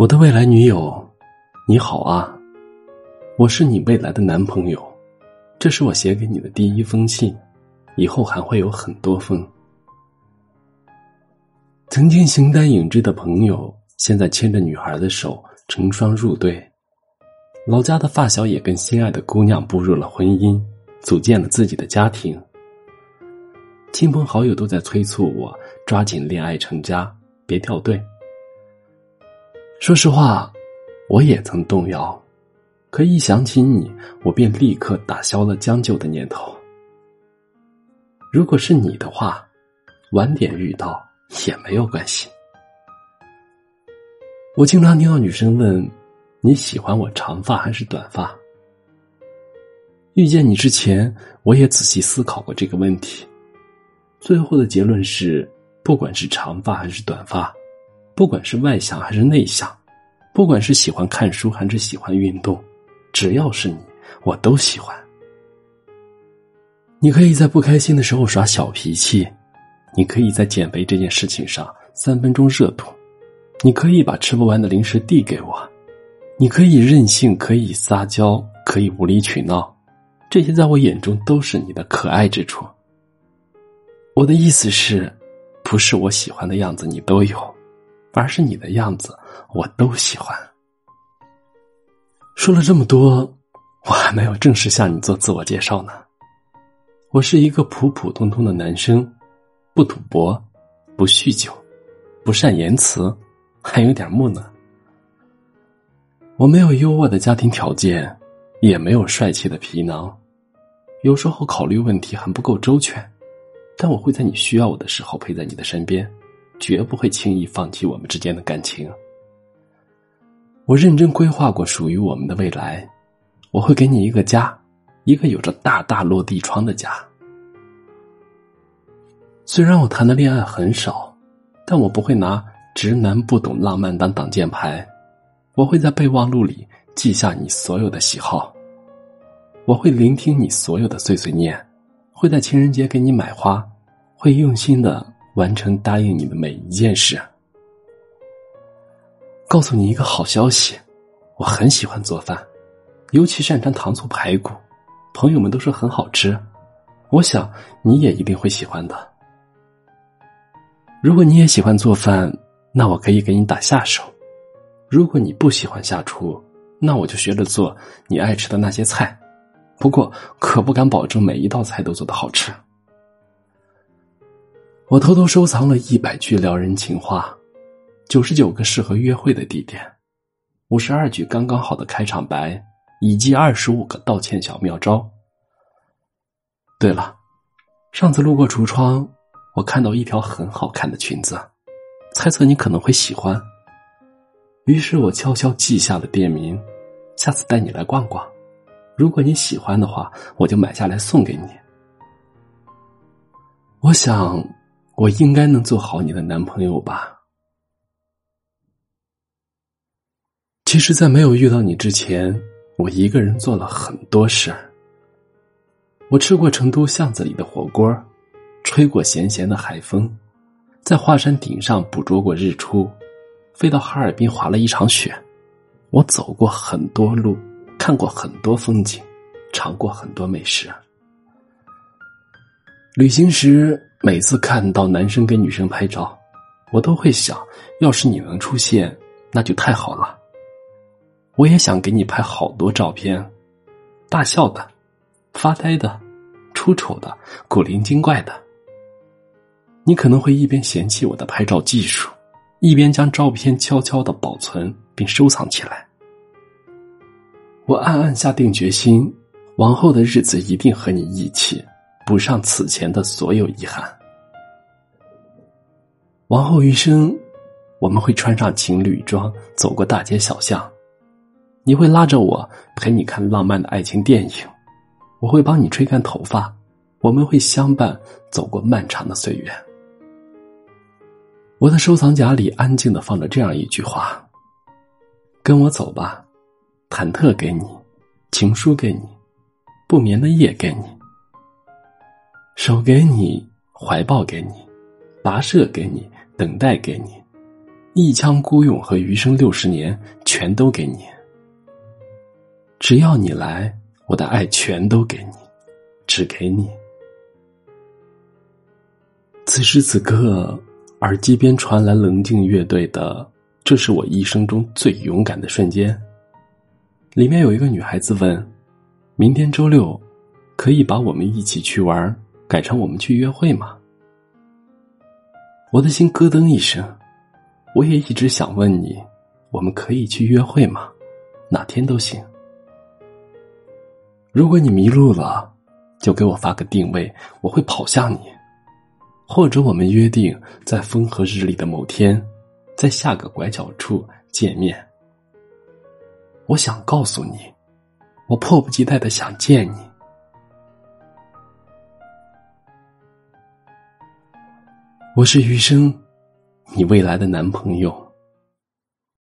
我的未来女友，你好啊！我是你未来的男朋友，这是我写给你的第一封信，以后还会有很多封。曾经形单影只的朋友，现在牵着女孩的手成双入对。老家的发小也跟心爱的姑娘步入了婚姻，组建了自己的家庭。亲朋好友都在催促我抓紧恋爱成家，别掉队。说实话，我也曾动摇，可一想起你，我便立刻打消了将就的念头。如果是你的话，晚点遇到也没有关系。我经常听到女生问：“你喜欢我长发还是短发？”遇见你之前，我也仔细思考过这个问题，最后的结论是：不管是长发还是短发。不管是外向还是内向，不管是喜欢看书还是喜欢运动，只要是你，我都喜欢。你可以在不开心的时候耍小脾气，你可以在减肥这件事情上三分钟热度，你可以把吃不完的零食递给我，你可以任性，可以撒娇，可以无理取闹，这些在我眼中都是你的可爱之处。我的意思是，不是我喜欢的样子你都有。而是你的样子，我都喜欢。说了这么多，我还没有正式向你做自我介绍呢。我是一个普普通通的男生，不赌博，不酗酒，不善言辞，还有点木讷。我没有优渥的家庭条件，也没有帅气的皮囊，有时候考虑问题还不够周全，但我会在你需要我的时候陪在你的身边。绝不会轻易放弃我们之间的感情。我认真规划过属于我们的未来，我会给你一个家，一个有着大大落地窗的家。虽然我谈的恋爱很少，但我不会拿直男不懂浪漫当挡箭牌。我会在备忘录里记下你所有的喜好，我会聆听你所有的碎碎念，会在情人节给你买花，会用心的。完成答应你的每一件事。告诉你一个好消息，我很喜欢做饭，尤其擅长糖醋排骨，朋友们都说很好吃。我想你也一定会喜欢的。如果你也喜欢做饭，那我可以给你打下手；如果你不喜欢下厨，那我就学着做你爱吃的那些菜。不过可不敢保证每一道菜都做的好吃。我偷偷收藏了一百句撩人情话，九十九个适合约会的地点，五十二句刚刚好的开场白，以及二十五个道歉小妙招。对了，上次路过橱窗，我看到一条很好看的裙子，猜测你可能会喜欢，于是我悄悄记下了店名，下次带你来逛逛，如果你喜欢的话，我就买下来送给你。我想。我应该能做好你的男朋友吧？其实，在没有遇到你之前，我一个人做了很多事儿。我吃过成都巷子里的火锅，吹过咸咸的海风，在华山顶上捕捉过日出，飞到哈尔滨滑了一场雪。我走过很多路，看过很多风景，尝过很多美食。旅行时。每次看到男生跟女生拍照，我都会想，要是你能出现，那就太好了。我也想给你拍好多照片，大笑的、发呆的、出丑的、古灵精怪的。你可能会一边嫌弃我的拍照技术，一边将照片悄悄的保存并收藏起来。我暗暗下定决心，往后的日子一定和你一起。补上此前的所有遗憾。往后余生，我们会穿上情侣装，走过大街小巷。你会拉着我陪你看浪漫的爱情电影，我会帮你吹干头发，我们会相伴走过漫长的岁月。我的收藏夹里安静的放着这样一句话：“跟我走吧，忐忑给你，情书给你，不眠的夜给你。”手给你，怀抱给你，跋涉给你，等待给你，一腔孤勇和余生六十年全都给你。只要你来，我的爱全都给你，只给你。此时此刻，耳机边传来冷静乐队的《这是我一生中最勇敢的瞬间》。里面有一个女孩子问：“明天周六，可以把我们一起去玩改成我们去约会吗？”我的心咯噔一声，我也一直想问你：我们可以去约会吗？哪天都行。如果你迷路了，就给我发个定位，我会跑向你。或者我们约定在风和日丽的某天，在下个拐角处见面。我想告诉你，我迫不及待的想见你。我是余生，你未来的男朋友。